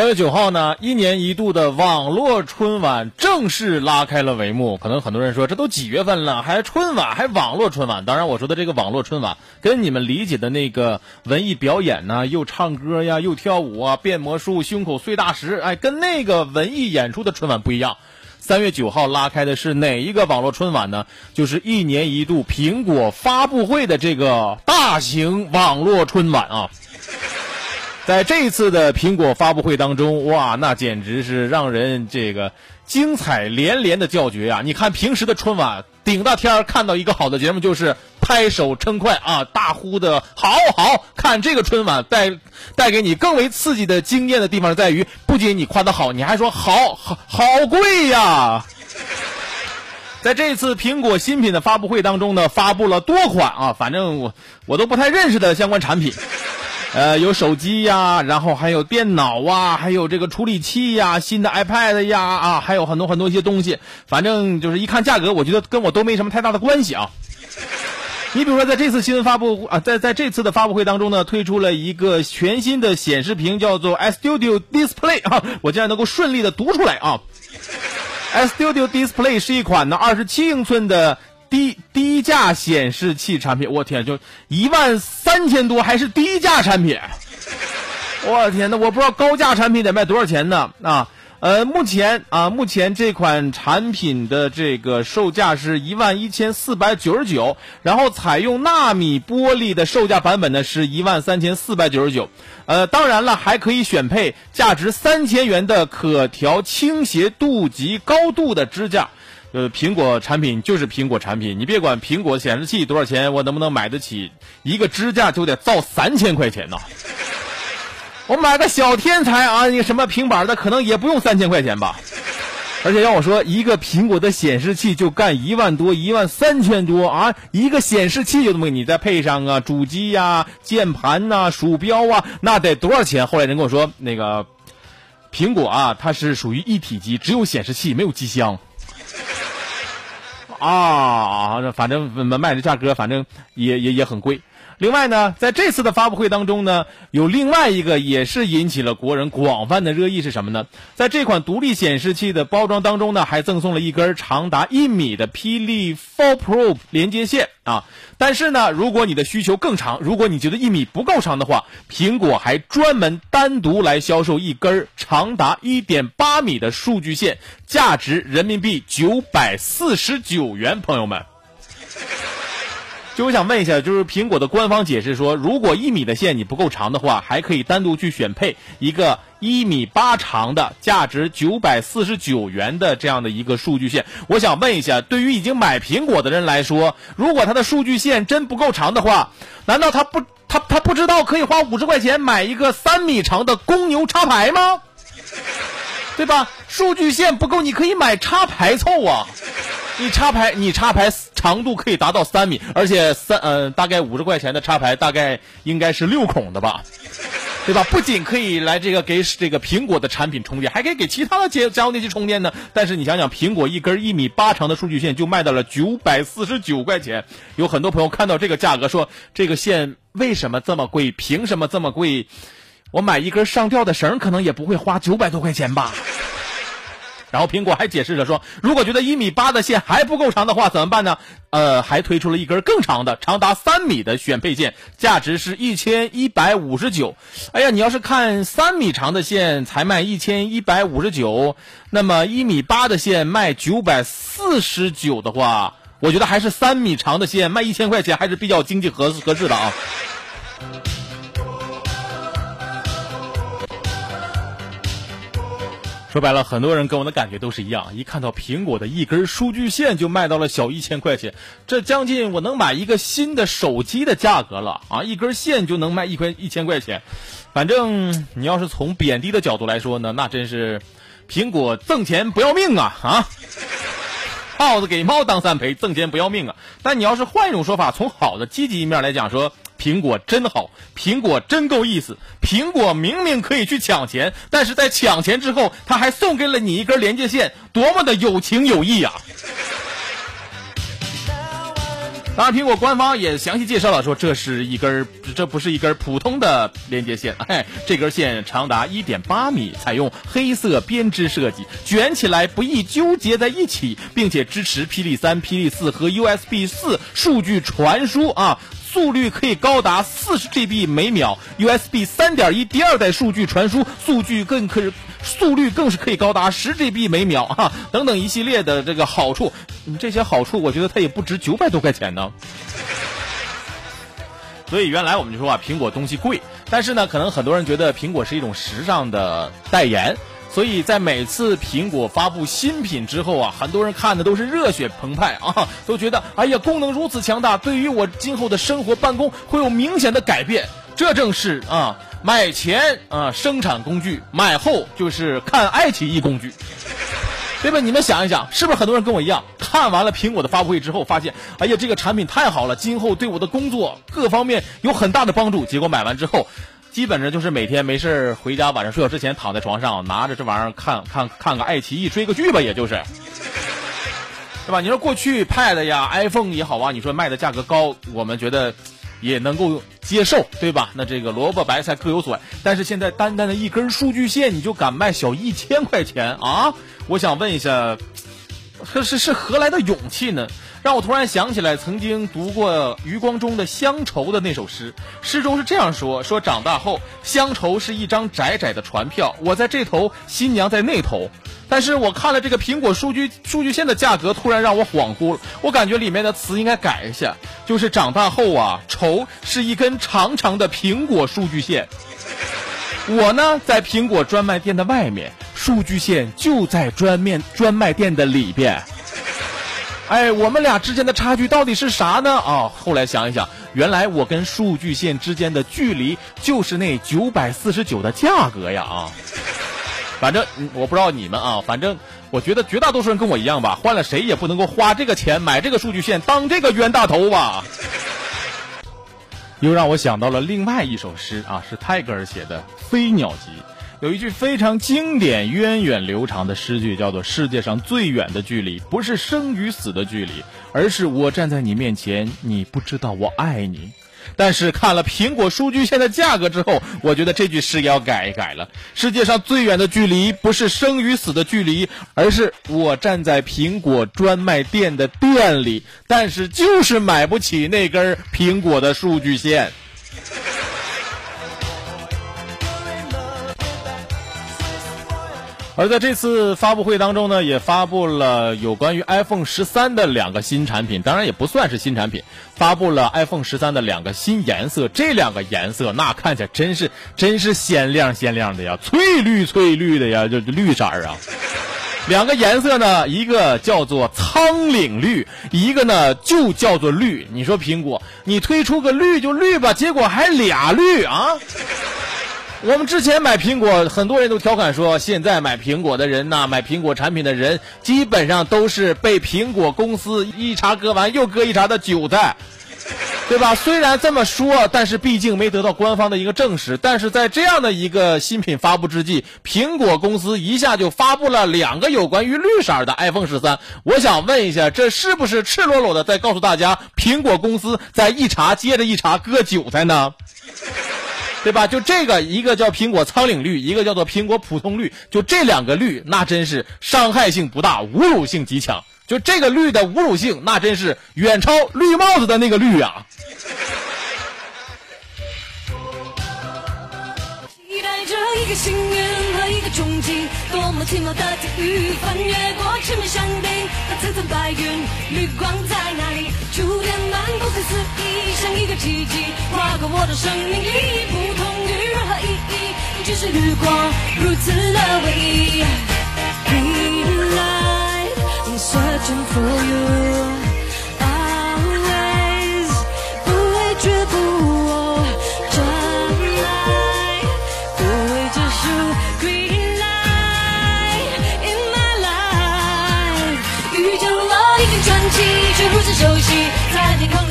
三月九号呢，一年一度的网络春晚正式拉开了帷幕。可能很多人说，这都几月份了，还春晚，还网络春晚？当然，我说的这个网络春晚，跟你们理解的那个文艺表演呢，又唱歌呀，又跳舞啊，变魔术，胸口碎大石，哎，跟那个文艺演出的春晚不一样。三月九号拉开的是哪一个网络春晚呢？就是一年一度苹果发布会的这个大型网络春晚啊。在这一次的苹果发布会当中，哇，那简直是让人这个精彩连连的叫绝啊！你看平时的春晚，顶大天儿看到一个好的节目就是拍手称快啊，大呼的好好看。这个春晚带带给你更为刺激的惊艳的地方在于，不仅你夸的好，你还说好好好贵呀。在这次苹果新品的发布会当中呢，发布了多款啊，反正我我都不太认识的相关产品。呃，有手机呀，然后还有电脑啊，还有这个处理器呀，新的 iPad 呀，啊，还有很多很多一些东西。反正就是一看价格，我觉得跟我都没什么太大的关系啊。你比如说，在这次新闻发布啊，在在这次的发布会当中呢，推出了一个全新的显示屏，叫做 Studio Display 啊，我竟然能够顺利的读出来啊。Studio Display 是一款呢二十七英寸的。低低价显示器产品，我天，就一万三千多，还是低价产品。我天呐，我不知道高价产品得卖多少钱呢？啊，呃，目前啊，目前这款产品的这个售价是一万一千四百九十九，然后采用纳米玻璃的售价版本呢是一万三千四百九十九。呃，当然了，还可以选配价值三千元的可调倾斜度及高度的支架。呃，苹果产品就是苹果产品，你别管苹果显示器多少钱，我能不能买得起？一个支架就得造三千块钱呢。我买个小天才啊，你什么平板的可能也不用三千块钱吧？而且要我说，一个苹果的显示器就干一万多，一万三千多啊！一个显示器就这么，你再配上啊主机呀、键盘呐、鼠标啊，那得多少钱？后来人跟我说，那个苹果啊，它是属于一体机，只有显示器没有机箱。啊，反正卖的价格反正也也也很贵。另外呢，在这次的发布会当中呢，有另外一个也是引起了国人广泛的热议是什么呢？在这款独立显示器的包装当中呢，还赠送了一根长达一米的霹雳 Four Pro 连接线啊。但是呢，如果你的需求更长，如果你觉得一米不够长的话，苹果还专门单独来销售一根长达一点八米的数据线，价值人民币九百四十九元，朋友们。就我想问一下，就是苹果的官方解释说，如果一米的线你不够长的话，还可以单独去选配一个一米八长的、价值九百四十九元的这样的一个数据线。我想问一下，对于已经买苹果的人来说，如果他的数据线真不够长的话，难道他不他他不知道可以花五十块钱买一个三米长的公牛插排吗？对吧？数据线不够，你可以买插排凑啊。你插排，你插排长度可以达到三米，而且三呃大概五十块钱的插排大概应该是六孔的吧，对吧？不仅可以来这个给这个苹果的产品充电，还可以给其他的家家用电器充电呢。但是你想想，苹果一根一米八长的数据线就卖到了九百四十九块钱，有很多朋友看到这个价格说，这个线为什么这么贵？凭什么这么贵？我买一根上吊的绳可能也不会花九百多块钱吧。然后苹果还解释着说，如果觉得一米八的线还不够长的话，怎么办呢？呃，还推出了一根更长的，长达三米的选配线，价值是一千一百五十九。哎呀，你要是看三米长的线才卖一千一百五十九，那么一米八的线卖九百四十九的话，我觉得还是三米长的线卖一千块钱还是比较经济合合适的啊。说白了，很多人跟我的感觉都是一样，一看到苹果的一根数据线就卖到了小一千块钱，这将近我能买一个新的手机的价格了啊！一根线就能卖一块一千块钱，反正你要是从贬低的角度来说呢，那真是苹果挣钱不要命啊啊！耗子给猫当三陪，挣钱不要命啊！但你要是换一种说法，从好的积极一面来讲说。苹果真好，苹果真够意思。苹果明明可以去抢钱，但是在抢钱之后，他还送给了你一根连接线，多么的有情有义啊！当然，苹果官方也详细介绍了，说这是一根，这不是一根普通的连接线，哎，这根线长达一点八米，采用黑色编织设计，卷起来不易纠结在一起，并且支持霹雳三、霹雳四和 USB 四数据传输啊。速率可以高达四十 GB 每秒，USB 三点一第二代数据传输数据更可速率更是可以高达十 GB 每秒啊，等等一系列的这个好处，这些好处我觉得它也不值九百多块钱呢。所以原来我们就说啊，苹果东西贵，但是呢，可能很多人觉得苹果是一种时尚的代言。所以在每次苹果发布新品之后啊，很多人看的都是热血澎湃啊，都觉得哎呀，功能如此强大，对于我今后的生活办公会有明显的改变。这正是啊，买前啊生产工具，买后就是看爱奇艺工具，对吧？你们想一想，是不是很多人跟我一样，看完了苹果的发布会之后，发现哎呀，这个产品太好了，今后对我的工作各方面有很大的帮助。结果买完之后。基本上就是每天没事回家，晚上睡觉之前躺在床上，拿着这玩意儿看看看个爱奇艺，追个剧吧，也就是，是吧？你说过去 Pad 呀、iPhone 也好啊，你说卖的价格高，我们觉得也能够接受，对吧？那这个萝卜白菜各有所爱。但是现在单单的一根数据线，你就敢卖小一千块钱啊？我想问一下，这是是何来的勇气呢？让我突然想起来，曾经读过余光中的《乡愁》的那首诗，诗中是这样说：说长大后，乡愁是一张窄窄的船票，我在这头，新娘在那头。但是我看了这个苹果数据数据线的价格，突然让我恍惚。我感觉里面的词应该改一下，就是长大后啊，愁是一根长长的苹果数据线。我呢，在苹果专卖店的外面，数据线就在专面专卖店的里边。哎，我们俩之间的差距到底是啥呢？啊，后来想一想，原来我跟数据线之间的距离就是那九百四十九的价格呀！啊，反正我不知道你们啊，反正我觉得绝大多数人跟我一样吧，换了谁也不能够花这个钱买这个数据线当这个冤大头吧。又让我想到了另外一首诗啊，是泰戈尔写的《飞鸟集》。有一句非常经典、源远流长的诗句，叫做“世界上最远的距离，不是生与死的距离，而是我站在你面前，你不知道我爱你。”但是看了苹果数据线的价格之后，我觉得这句诗要改一改了。世界上最远的距离，不是生与死的距离，而是我站在苹果专卖店的店里，但是就是买不起那根苹果的数据线。而在这次发布会当中呢，也发布了有关于 iPhone 十三的两个新产品，当然也不算是新产品，发布了 iPhone 十三的两个新颜色，这两个颜色那看起来真是真是鲜亮鲜亮的呀，翠绿翠绿的呀，就绿色儿啊。两个颜色呢，一个叫做苍岭绿，一个呢就叫做绿。你说苹果，你推出个绿就绿吧，结果还俩绿啊。我们之前买苹果，很多人都调侃说，现在买苹果的人呐，买苹果产品的人，基本上都是被苹果公司一茬割完又割一茬的韭菜，对吧？虽然这么说，但是毕竟没得到官方的一个证实。但是在这样的一个新品发布之际，苹果公司一下就发布了两个有关于绿色的 iPhone 十三。我想问一下，这是不是赤裸裸的在告诉大家，苹果公司在一茬接着一茬割韭菜呢？对吧？就这个，一个叫苹果苍岭绿，一个叫做苹果普通绿，就这两个绿，那真是伤害性不大，侮辱性极强。就这个绿的侮辱性，那真是远超绿帽子的那个绿啊！一个幸运多么奇妙的际遇，翻越过千面山顶，和层层白云，绿光在哪里？触电般不可思议，像一个奇迹，划过我的生命里，不同于任何意义，你只是绿光，如此的唯一。气却如此熟悉在天空